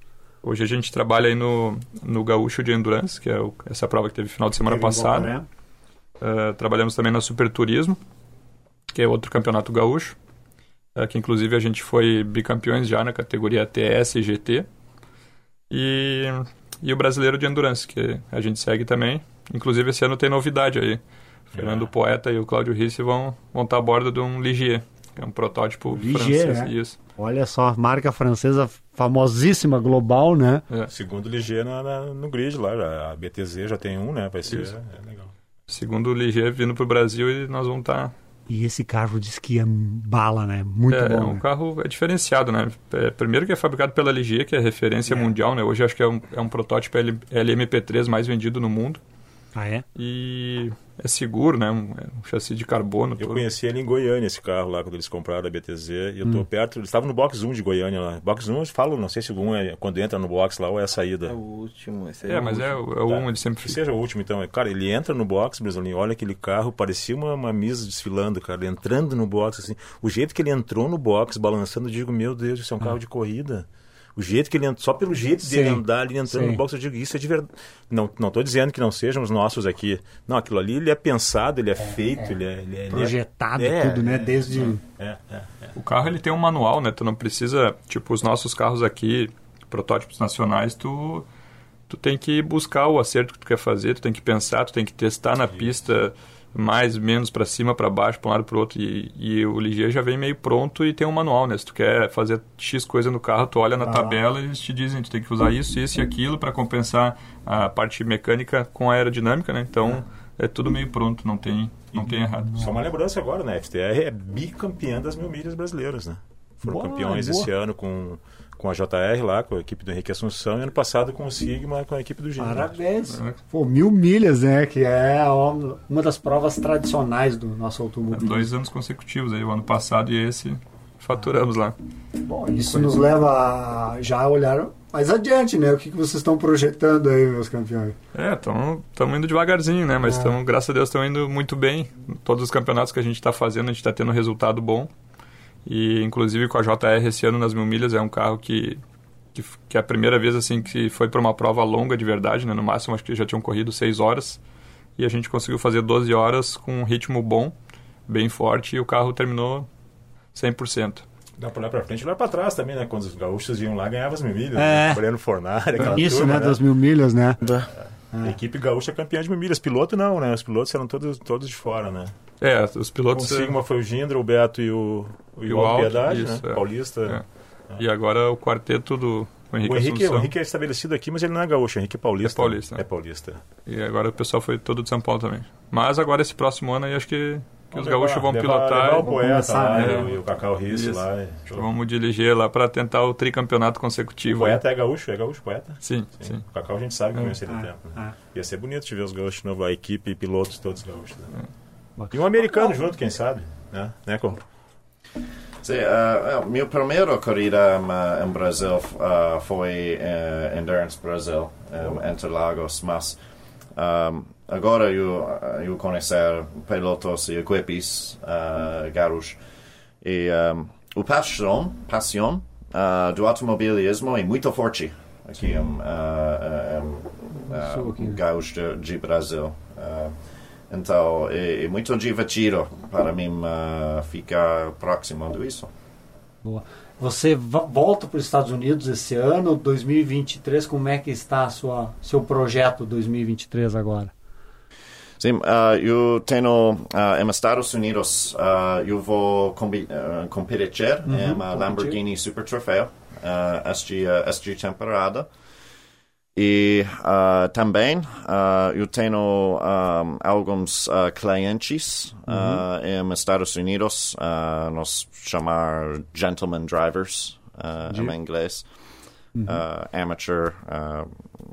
Hoje a gente trabalha aí no, no Gaúcho de Endurance, que é o- essa prova que teve final de semana Teve passada. Guaporé. Uh, trabalhamos também na Super Turismo, que é outro campeonato gaúcho, uh, que inclusive a gente foi bicampeões já na categoria TS e GT. E, e o Brasileiro de Endurance, que a gente segue também. Inclusive esse ano tem novidade aí. O Fernando Poeta e o Cláudio Risse vão, vão estar a bordo de um Ligier, que é um protótipo Ligier, francês. né? Isso. Olha só, marca francesa famosíssima, global, né? É. Segundo Ligier na- na- no grid lá, a BTZ já tem um, né? Vai ser Isso. é legal. Segundo o Ligier vindo para o Brasil e nós vamos estar E esse carro diz que é bala, né? Muito é, é bom. um né? carro é diferenciado, né? É, primeiro que é fabricado pela LG, que é referência É. mundial, né? Hoje acho que é um, é um protótipo L- LMP3 mais vendido no mundo. Ah, é? E é seguro, né? Um, é um chassi de carbono. Eu todo. conheci ele em Goiânia, esse carro lá, quando eles compraram a BTZ. E eu Hum. tô perto, eles estavam no box 1 de Goiânia lá. Box 1, eles falam, não sei se o 1 é quando entra no box lá ou é a saída. É o último. Esse aí É, mas é, último. o- é o Tá. um, ele sempre Que seja o último, então. Cara, ele entra no box, Brasolinho, olha aquele carro, parecia uma, uma misa desfilando, cara. Entrando no box, assim. O jeito que ele entrou no box, balançando, eu digo, meu Deus, isso é um carro de corrida. O jeito que ele só pelo jeito dele andar, ele entrando sim. no box, eu digo, isso é de verdade. Não, não tô dizendo que não sejam os nossos aqui. Não, aquilo ali, ele é pensado, ele é, feito, Ele, é, ele é... ele é- Projetado É, tudo, né? é, Desde. É, é. O carro ele tem um manual, né? Tu não precisa, tipo, os nossos carros aqui, protótipos nacionais, tu tu tem que buscar o acerto que tu quer fazer, tu tem que pensar, tu tem que testar na pista mais, menos para cima, para baixo, para um lado para o outro e, e o Ligier já vem meio pronto e tem um manual, né? Se tu quer fazer X coisa no carro, tu olha na Ah. tabela e eles te dizem, tu tem que usar isso, isso e aquilo para compensar a parte mecânica com a aerodinâmica, né? Então, É tudo meio pronto, não tem, não tem errado. Só uma lembrança agora, né? A FTR é bicampeã das mil milhas brasileiras, né? Foram Boa, campeões boa. esse ano com, com a JR lá, com a equipe do Henrique Assunção, e ano passado com o Sigma, com a equipe do Gino. Parabéns. É. Pô, mil milhas, né? Que é uma das provas tradicionais do nosso É automobilismo. dois anos consecutivos aí, o ano passado e esse faturamos lá. Bom, isso nos leva a já olhar mais adiante, né? O que, que vocês estão projetando aí, meus campeões? É, estamos indo devagarzinho, né? Mas tamo, graças a Deus estamos indo muito bem. Todos os campeonatos que a gente está fazendo, a gente está tendo resultado bom. E inclusive com a JR esse ano nas mil milhas é um carro que, que, que é a primeira vez assim que foi para uma prova longa de verdade, né? No máximo acho que já tinham corrido 6 horas. E a gente conseguiu fazer 12 horas com um ritmo bom, bem forte, e o carro terminou 100%. Dá pra olhar pra frente e olhar pra trás também, né? Quando os gaúchos iam lá, ganhavam as mil milhas. É. Né? Breno Fornari, aquela Isso, turma, né? Das mil milhas, né? A equipe gaúcha é campeã de mil milhas. Piloto não, né? Os pilotos eram todos, todos de fora, né? É, os O pilotos... Sigma foi o Gindra, o Beto e o, e E o o Piedade, isso, né? é. Paulista. E agora o quarteto do o Henrique, O Henrique, o. Henrique é estabelecido aqui, mas ele não é gaúcho, o Henrique é paulista. É paulista. É paulista. E agora o pessoal foi todo de São Paulo também. Mas agora esse próximo ano aí acho que, que os Vamos gaúchos levar- vão levar- pilotar. Levar o poeta começar, lá, né? e o- o Cacau Risso Isso. lá. e- Vamos dirigir lá para tentar o tricampeonato O consecutivo. poeta é gaúcho? É gaúcho, poeta? Sim, sim. O Cacau a gente sabe que É. conhece ele Ah, tempo. né? ah. Ia ser bonito de ver os gaúchos de novo, a equipe e pilotos todos gaúchos. Né? Bom. E um americano junto, quem sabe? Né, né Com? Sim, uh, minha primeira corrida um, em Brasil uh, foi uh, Endurance Brasil, um, Interlagos, mas um, agora eu, eu conhecer pilotos e equipes uh, garos e um, o paixão, paixão uh, do automobilismo é muito forte aqui em uh, uh, um, uh, de, de Brasil. Uh, então é, é muito divertido para mim uh, ficar próximo disso. Boa. Você volta para os Estados Unidos esse ano, 2023. Como é que está a sua seu projeto 2023 agora? Sim, uh, eu tenho uh, em Estados Unidos, uh, eu vou competir em uma Lamborghini Super Trofeo uh, este, uh, esta temporada. E uh, também uh, eu tenho um, alguns uh, clientes uh, em Estados Unidos, uh, nós chamar gentleman drivers uh, em inglês, uh, amateur, uh,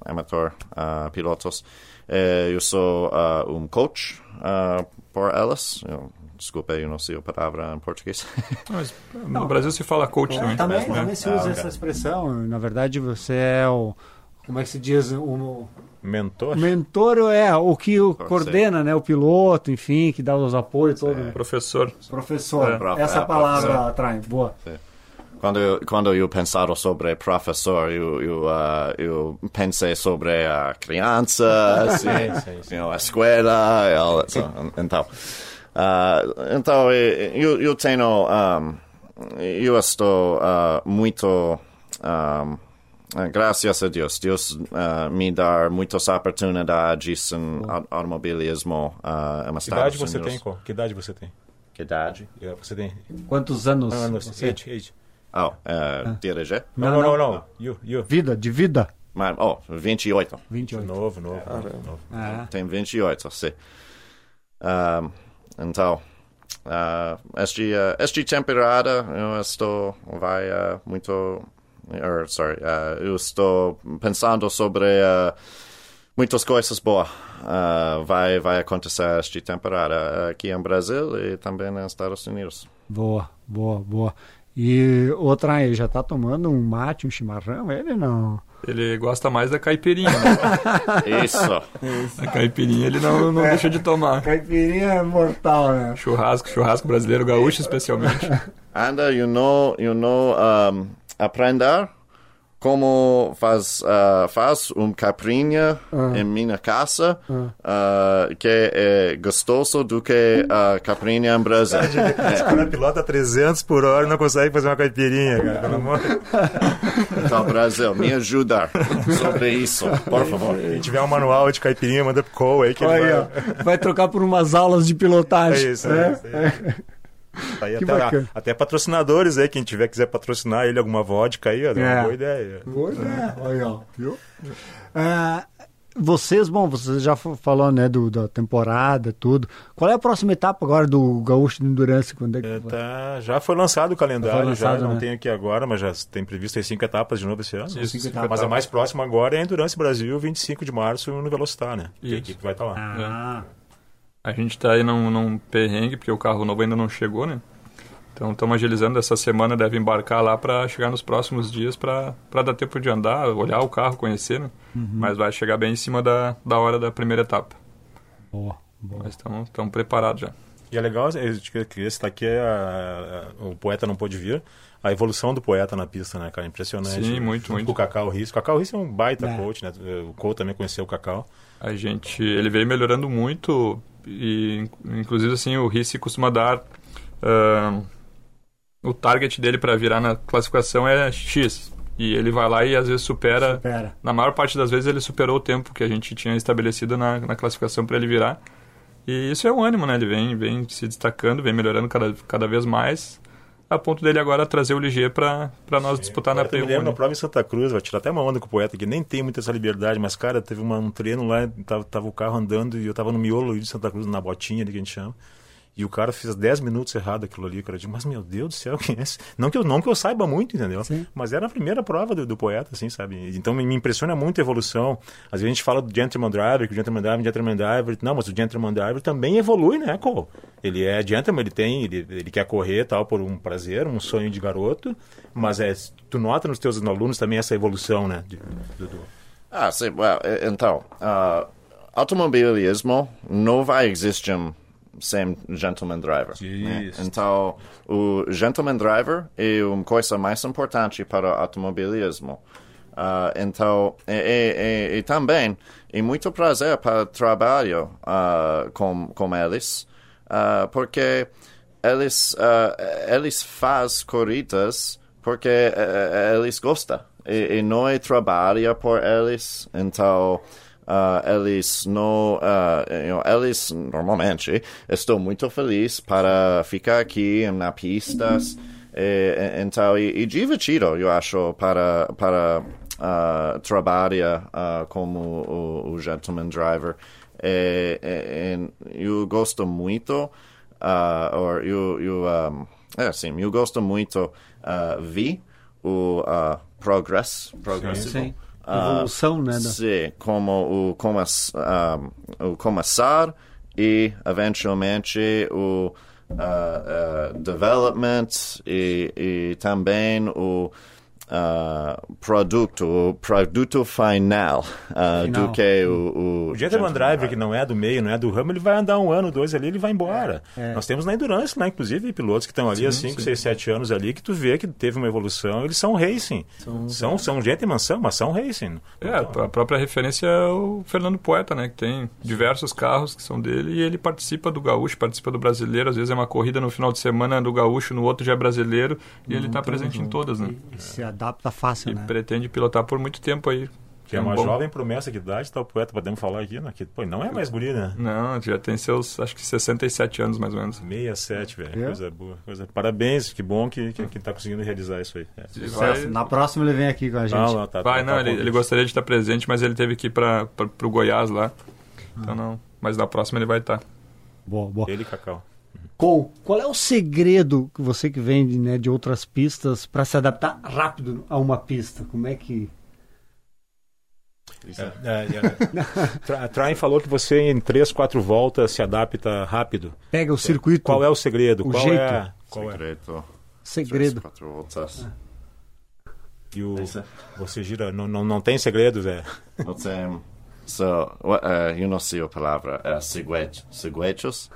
amateur uh, pilotos. Eh, eu sou uh, um coach uh, por elas. Eu, desculpa, eu não sei a palavra em português. Mas no Brasil se fala coach também. também, né? também se Ah, usa ok. essa expressão. Na verdade, você é o. Como é que se diz? O, Mentor? mentor é o que o coordena, né? O piloto, enfim, que dá os apoios todo. Professor. Professor. É. Essa é, palavra professor. atrai. Boa. Quando eu, quando eu pensava sobre professor, eu, eu, uh, eu pensei sobre a criança, assim, sim, sim. you know, a escola, e então, uh, então eu, eu tenho, um, eu estou uh, muito, um, graças a Deus, Deus uh, me dá muitas oportunidades em au- automobilismo uh, em Que idade você Unidos. tem, Com? Que idade você tem? Que idade? Você tem Quantos anos? anos? você- Age, age. Oh, uh, dirigir? Não, não, não. não. You, you. Vida, de vida? Mas, oh, 28. 28. Novo, novo. novo. Ah, Tem 28, sim. Um, então, uh, este, uh, este temporada eu estou, vai uh, muito, or, sorry, uh, eu estou pensando sobre uh, muitas coisas boas. Uh, vai, vai acontecer esta temporada aqui em Brasil e também nos Estados Unidos. boa, boa, boa. E outra aí, já tá tomando um mate, um chimarrão? Ele não. Ele gosta mais da caipirinha. Né? Isso. a caipirinha ele não, não deixa de tomar. Caipirinha é mortal, né? Churrasco, churrasco brasileiro, gaúcho especialmente. Anda, you know, you know, um, aprender como faz, uh, faz um caprinha em minha casa uh, que é gostoso do que a caprinha em Brasil. Esse cara pilota 300 por hora e não consegue fazer uma caipirinha, cara. Pelo amor Então, Brasil, me ajudar sobre isso, por favor. Se tiver um manual de caipirinha, manda pro Cole aí que ele Olha, vai... ó, vai trocar por umas aulas de É pilotagem. isso, é isso. É isso. Tá aí até, até patrocinadores aí, quem tiver quiser patrocinar ele alguma vodka aí, ó, É. uma boa ideia. Boa ideia. Olha, ó, viu? Ah, vocês, bom, vocês já falou, né, do, da temporada, tudo. Qual é a próxima etapa agora do Gaúcho de Endurance? Quando é que É, tá, já foi lançado o calendário, já, lançado, não né? tem aqui agora, mas já tem previsto aí cinco etapas de novo esse ano. Isso, cinco mas etapas. a mais próxima agora é a Endurance Brasil, 25 de março, no Velocitar, né? Que a Isso. equipe vai estar lá. Ah, A gente tá aí num, num perrengue, porque o carro novo ainda não chegou, né? Então estamos agilizando essa semana, deve embarcar lá para chegar nos próximos dias para dar tempo de andar, olhar o carro, conhecer, né? Mas vai chegar bem em cima da, da hora da primeira etapa. boa, boa. Mas estamos preparados já. E é legal, eu te queria citar aqui, é a- a- o poeta não pôde vir, a evolução do poeta na pista, né, cara? Impressionante. Sim, muito, Junto muito. Com o Cacau Riz. O Cacau Riz é um baita É. coach, né? O Cole também conheceu o Cacau. A gente, ele veio melhorando muito e inclusive assim o Ricci costuma dar ah, o target dele para virar na classificação é X e ele vai lá e às vezes supera, Supera. na maior parte das vezes ele superou o tempo que a gente tinha estabelecido na, na classificação para ele virar e isso é um ânimo, né? Ele vem, vem se destacando, vem melhorando cada, cada vez mais a ponto dele agora trazer o Ligier para nós disputar na Agora, eu me P1. lembro né? na prova em Santa Cruz, vai tirar até uma onda com o poeta, que nem tem muita essa liberdade, mas, cara, teve uma- um treino lá, tava, tava o carro andando e eu tava no miolo de Santa Cruz, na botinha ali que a gente chama. E o cara fez 10 minutos errado aquilo ali, cara. Eu digo, mas meu Deus do céu, quem é esse? Não que eu, não que eu saiba muito, entendeu? Sim. Mas era a primeira prova do, do poeta, assim, sabe? Então me, impressiona muito a evolução. Às vezes a gente fala do Gentleman Driver, que o Gentleman Driver, Gentleman Driver. Não, mas o Gentleman Driver também evolui, né, Cole? Ele é gentleman, ele tem, ele, ele quer correr tal por um prazer, um sonho de garoto. Mas é, tu nota nos teus alunos também essa evolução, né? de- do- do- Ah, sim. Well, e- então, ah, automobilismo não vai existir sem gentleman driver. né? Então, o gentleman driver é uma coisa mais importante para o automobilismo. Ah, então, e, e- e- e também é muito prazer para trabalho ah, com, com eles, ah, porque eles, eles fazem corridas porque eh, eles gostam e, e não é trabalho por eles, então ah, eles não, know, eles normalmente estão muito felizes para ficar aqui na pistas, e, e- então e, e divertido eu acho para para ah, trabalhar ah, como o, o gentleman driver. E, e- e eu gosto muito, ah, or eu, eu um, é, sim, eu gosto muito uh, vi o uh, progress, progressivo. Sim. Ah, Evolução, né? Sim, como o, o começar e eventualmente o development e, e também o uh, produto, o produto final, uh, Final. do que o, o, O Gentleman Driver, que não é do meio, não é do ramo, ele vai andar um ano, dois ali, ele vai embora. É. Nós temos na Endurance, né, inclusive, pilotos que estão ali há 5, 6, 7 anos ali, que tu vê que teve uma evolução, eles são racing. São, são, Gentleman, são, mas são racing. É, a própria referência é o Fernando Poeta, né? Que tem diversos carros que são dele e ele participa do gaúcho, participa do brasileiro. Às vezes é uma corrida no final de semana do gaúcho, no outro já é brasileiro e ele está presente em todas, né? E se adapta fácil, E né? pretende pilotar por muito tempo aí. Que é uma um bom- jovem promessa de idade, tal poeta, podemos falar aqui, né? Que, pô, não é mais guri, né? Não, já tem seus, acho que 67 anos mais ou menos. 67, velho. É. Coisa boa. Coisa... Parabéns, que bom que, que, que tá conseguindo realizar isso aí. É. Vai, Na próxima ele vem aqui com a gente. Não, não, tá, vai, tá- não, tá ele, ele gostaria de estar presente, mas ele teve que ir para o Goiás lá. Então não. Mas na próxima ele vai estar. Boa, boa. Ele e Cacau. Cole, qual é o segredo que você que vem de, né, de outras pistas para se adaptar rápido a uma pista? Como é que. É, é. Tra- Train falou que você em 3, 4 voltas se adapta rápido. Pega o circuito. Qual é o segredo? O qual jeito. é? Qual é? Secreto. segredo? Quatro voltas. E o, você gira, não, não, não tem segredo, Zé. Não tem. So, uh, eu não sei a palavra. Uh, segredos. Segredos?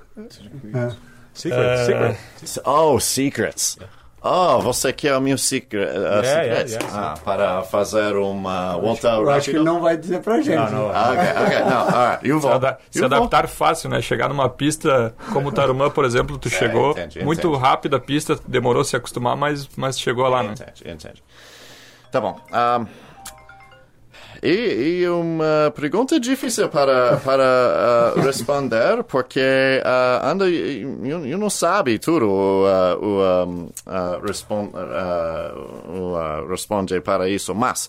Secret, secret. Oh, secrets. Oh, você quer o meu secret, uh, secrets? yeah, yeah, ah, para fazer uma volta Eu acho que ele não vai dizer pra gente. Não, não. Ah, ok, ok. Não, alright. Eu Se, vou. se adaptar fácil, né? Chegar numa pista como o Tarumã, por exemplo, tu chegou entendi, muito entendi. rápido a pista, demorou a se acostumar, mas, mas chegou lá, né? Entende, entende. Tá bom. Um, e, e uma pergunta difícil para, para uh, responder, porque uh, anda, eu, eu não sabe tudo uh, o, um, respon, o, responder para isso, mas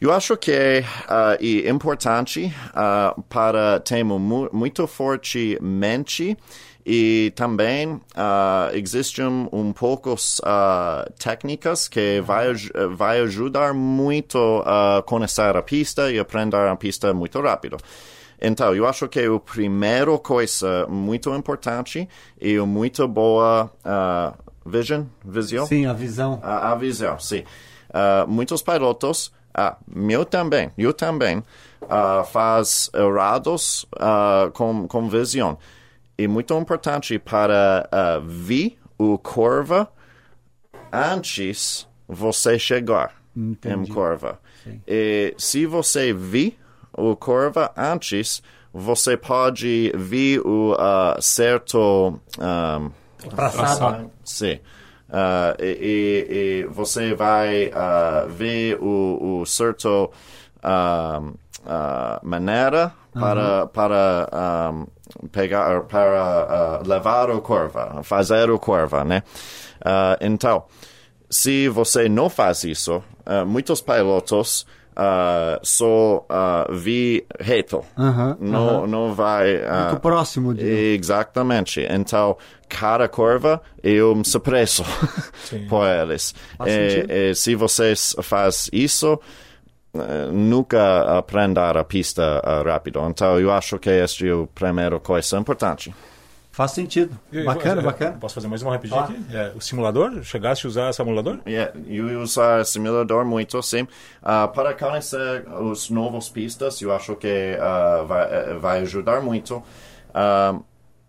Eu acho que é importante para termos mu muito fortemente e também uh, existem um poucos uh, técnicas que vai, vai ajudar muito a conhecer a pista e aprender a pista muito rápido. Então, eu acho que a primeira coisa muito importante e muito boa uh, vision, visão? Sim, a visão. A, a visão, sim. Uh, muitos pilotos, uh, eu também, eu também, uh, faz errados uh, com, com visão. E muito importante para uh, ver o curva antes você chegar Entendi. em curva. Sim. E se você vir o curva antes, você pode ver o uh, certo... Um, Traçado. Sim. Uh, e, e, e, você vai uh, ver o, o certo uh, maneira para, uhum. para um, pegar, para levar a curva, fazer a curva, né? então, se você não faz isso, muitos pilotos uh, só uh, vi reto. Não, não vai. Uh, Muito próximo de. Exatamente. Então, cada curva é um surpreso por eles. E, e, se vocês faz isso, nunca aprender a pista rápido. Então, eu acho que esta é a primeira coisa importante. Faz sentido. Eu, bacana, eu, bacana. Posso fazer mais uma rapidinho ah. aqui? É, o simulador? Chegaste a usar simulador? Yeah, eu uso simulador muito, sim. Uh, para conhecer os novos pistas, eu acho que uh, vai, vai ajudar muito. Uh,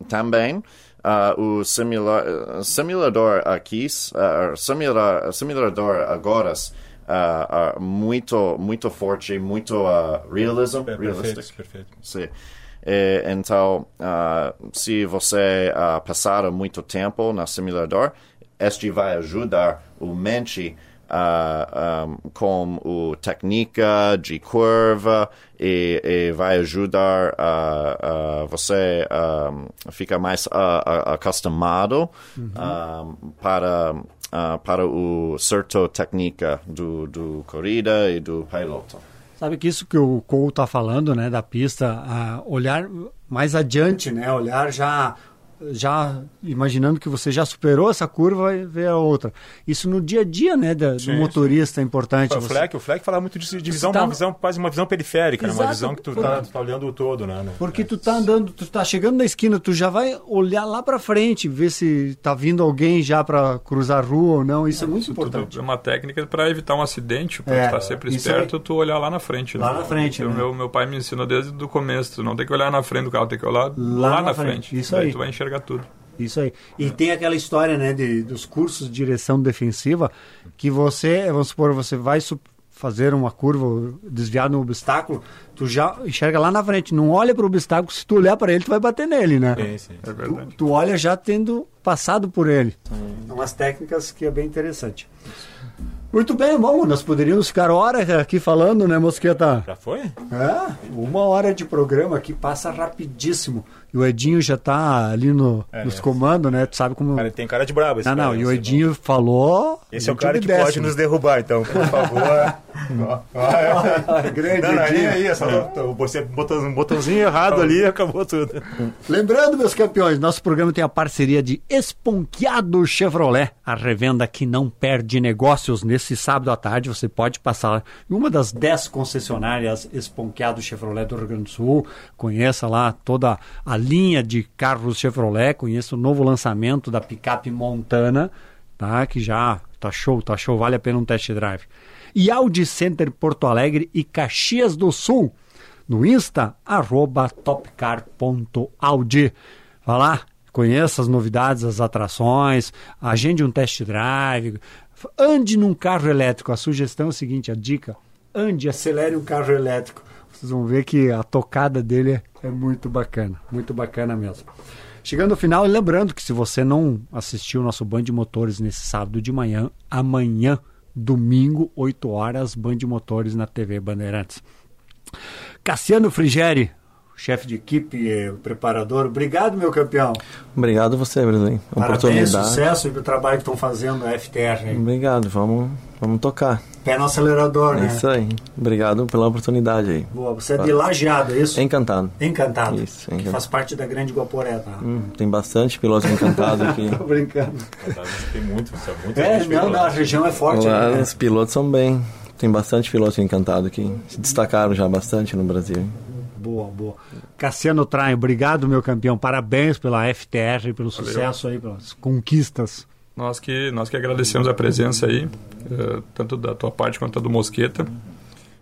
também, o simula simulador aqui, uh, simula simulador agora, muito, muito forte, muito realism, é. Perfeito, perfeito. Sim. E, então, uh, se você uh, passar muito tempo no simulador, este vai ajudar o mente uh, um, com a técnica de curva e, e vai ajudar uh, você um, ficar mais acostumado uhum. um, para para o certo técnica do, do corrida e do piloto. Sabe que isso que o Cole está falando, né, da pista, olhar mais adiante, né, olhar já já imaginando que você já superou essa curva e vê a outra. Isso no dia a dia, né, da, sim, do motorista sim. é importante. O você... Fleck, o Fleck fala muito disso, de visão, tá... uma visão, quase uma visão periférica, né? uma visão que tu está tá olhando o todo, né? Porque tu tá andando, tu tá chegando na esquina, tu já vai olhar lá para frente, ver se tá vindo alguém já para cruzar a rua ou não. Isso é, é muito importante. é uma técnica para evitar um acidente, para é, estar sempre esperto, tu olhar lá na frente. Lá né? na frente. Né? Meu, meu pai me ensinou desde o começo, tu não tem que olhar na frente do carro, tem que olhar lá, lá na, frente. frente. Isso aí. tu vai enxergar tudo. Isso aí. E tem aquela história, né, de, dos cursos de direção defensiva, que você, vamos supor, você vai fazer uma curva, desviar no obstáculo, tu já enxerga lá na frente, não olha para o obstáculo, se tu olhar para ele, tu vai bater nele, né? Sim, sim. É verdade. Tu, tu olha já tendo passado por ele. Sim. Umas técnicas que é bem interessante. Muito bem, bom, nós poderíamos ficar horas aqui falando, né, Mosqueta? Já foi? É, uma hora de programa aqui passa rapidíssimo. E o Edinho já tá ali no, é, nos é. comandos, né? Tu sabe como. Cara, tem cara de brabo esse Não, cara, não, e o Edinho falou. Esse é o cara que décimo. pode nos derrubar, então, por favor. Grande não, não, Edinho. Aí, é só você botou um botãozinho errado ali e acabou tudo. Lembrando, meus campeões, nosso programa tem a parceria de Esponqueado Chevrolet, a revenda que não perde negócios. Nesse sábado à tarde, você pode passar em uma das dez concessionárias Esponqueado Chevrolet do Rio Grande do Sul. Conheça lá toda a linha de carros Chevrolet, conheço o novo lançamento da picape Montana, tá? Que já tá show, tá show, vale a pena um test drive. E Audi Center Porto Alegre e Caxias do Sul. No Insta, arroba topcar.audi. Vai lá, conheça as novidades, as atrações, agende um test drive, ande num carro elétrico. A sugestão é a seguinte, a dica, ande, acelere um carro elétrico vocês vão ver que a tocada dele é muito bacana, muito bacana mesmo. Chegando ao final, lembrando que se você não assistiu o nosso Band de Motores nesse sábado de manhã, amanhã, domingo, 8 horas, Band de Motores na TV Bandeirantes. Cassiano Frigeri, chefe de equipe, preparador, obrigado, meu campeão. Obrigado você, Brasil. Parabéns, sucesso e o trabalho que estão fazendo a FTR. Hein? Obrigado, vamos, vamos tocar. Pé no acelerador, É né? isso aí. Obrigado pela oportunidade aí. Boa, você é de lajeado, é isso? Encantado. Encantado. Isso, Que encantado. faz parte da grande Guaporé, tá? Hum, tem bastante piloto encantado aqui. Tô brincando. Tem muito, muita É, não, veio não, lá. a região é forte. Lá, né? os pilotos são bem. Tem bastante piloto encantado aqui. Se destacaram já bastante no Brasil. Boa, boa. Cassiano Traem, obrigado, meu campeão. Parabéns pela FTR, pelo sucesso aí, pelas conquistas. Nós que, nós que agradecemos a presença aí, eh, tanto da tua parte quanto da do Mosqueta.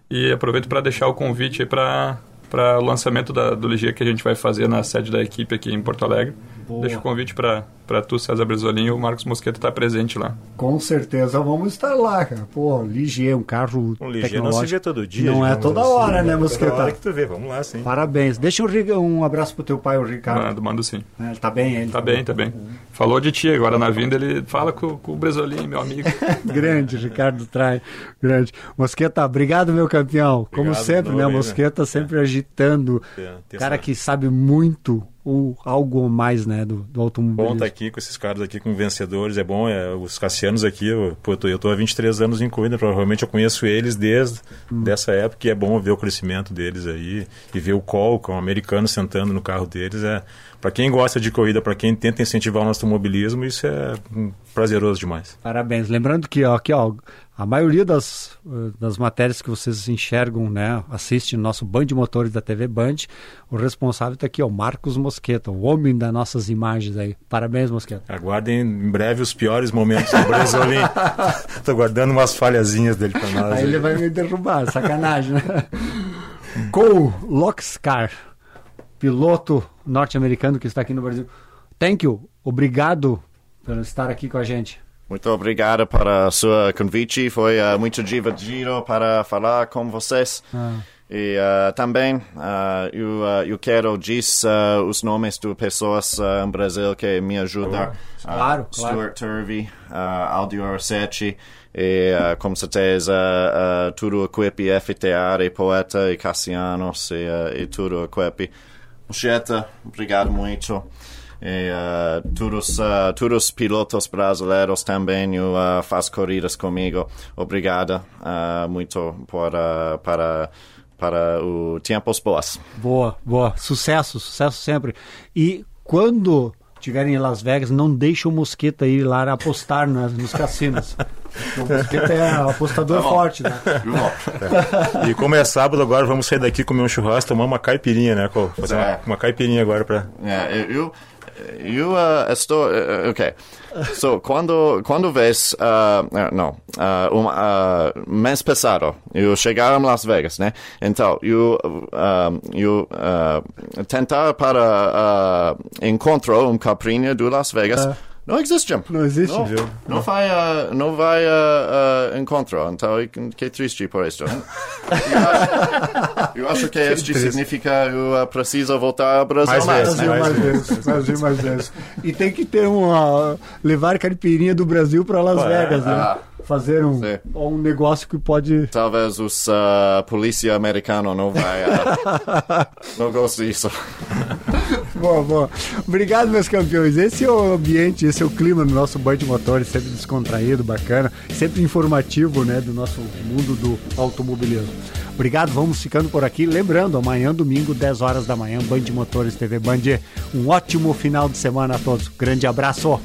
E aproveito para deixar o convite aí para para o lançamento da, do Ligier que a gente vai fazer na sede da equipe aqui em Porto Alegre. Boa. Deixo o convite para tu, César Bresolim, e o Marcos Mosqueta estar presente lá. Com certeza vamos estar lá, cara. Pô, Ligier, um carro Um ligeiro tecnológico. não se vê todo dia. Não é toda assim, hora, né, Toda Mosqueta? hora que tu vê, vamos lá, sim. Parabéns. Deixa um, um abraço pro teu pai, o Ricardo. Mando, mando sim. É, Ele tá bem, ele? Tá bem, tá bem. Falou de ti agora na vinda, ele fala com, com o Bresolim, meu amigo. Grande, Ricardo Trai. Grande. Mosqueta, obrigado, meu campeão. Como Obrigado, sempre, né? Mosqueta sempre agitando. É, Cara que sabe muito ou algo mais, né, do, do bom automobilismo. Aqui com esses caras aqui, com vencedores, é bom. É, os Cassianos aqui, eu, pô, eu, tô, eu tô há 23 anos em corrida, provavelmente eu conheço eles desde Hum. dessa época e é bom ver o crescimento deles aí e ver o Col, com o americano sentando no carro deles. É, para quem gosta de corrida, para quem tenta incentivar o nosso automobilismo, isso é hum, prazeroso demais. Parabéns. Lembrando que ó, aqui, ó, a maioria das, eh, das matérias que vocês enxergam, né, assiste no nosso Band de Motores da TV Band, o responsável está aqui, ó, Marcos Mosqueta, o homem das nossas imagens aí. Parabéns, Mosqueta. Aguardem em breve os piores momentos do Bresolim. Tô guardando umas falhazinhas dele para nós. Aí ele vai me derrubar, sacanagem, né? Cole Lockscar, piloto norte-americano que está aqui no Brasil. Thank you, obrigado por estar aqui com a gente. Muito obrigado para sua convite. Foi uh, muito divertido para falar com vocês. E uh, também uh, eu, eu quero dizer os nomes de pessoas no Brasil que me ajudam. Claro, claro. Stuart Turvey, Aldio Orsetti, e uh, com certeza uh, tudo o equipe FTR, e Poeta e Cassianos e, uh, e tudo o equipe. Mocheta, obrigado muito. E uh, todos, uh, todos os pilotos brasileiros também uh, faz corridas comigo. Obrigado uh, muito por, para, para o tempos boas. Boa, boa. Sucesso, sucesso sempre. E quando estiverem em Las Vegas, não deixe o Mosqueta ir lá apostar nas, nos cassinos. Mosqueta é apostador Tá forte, né? E como é sábado agora, vamos sair daqui comer um churrasco, tomar uma caipirinha, né, Cole? Fazer uma, É. uma caipirinha agora pra. Yeah, eu, eu uh, estou. Uh, ok. So, quando, quando vês. Uh, uh, não. Uh, um, uh, mês passado, eu chegar em Las Vegas, né? Então, eu, uh, eu uh, tentar para uh, encontrar um caipirinha de Las Vegas. Não existe. Não existe, Não, viu? não vai, uh, não vai uh, uh, encontrar. Então, que triste por isso. Eu acho, eu acho que este significa eu preciso voltar ao Brasil Mais vezes, né? Brasil mais mais vezes, mais vezes. E tem que ter uma. levar caipirinha do Brasil para Las Vegas, né? Ah. Fazer um, Sim. um negócio que pode. Talvez os uh, polícia americano não vai uh, não gosta disso. Boa, boa. Obrigado, meus campeões. Esse é o ambiente, esse é o clima do nosso Band Motores, sempre descontraído, bacana, sempre informativo, né, do nosso mundo do automobilismo. Obrigado, vamos ficando por aqui. Lembrando, amanhã, domingo, 10 horas da manhã, Band Motores TV Band. Um ótimo final de semana a todos. Grande abraço.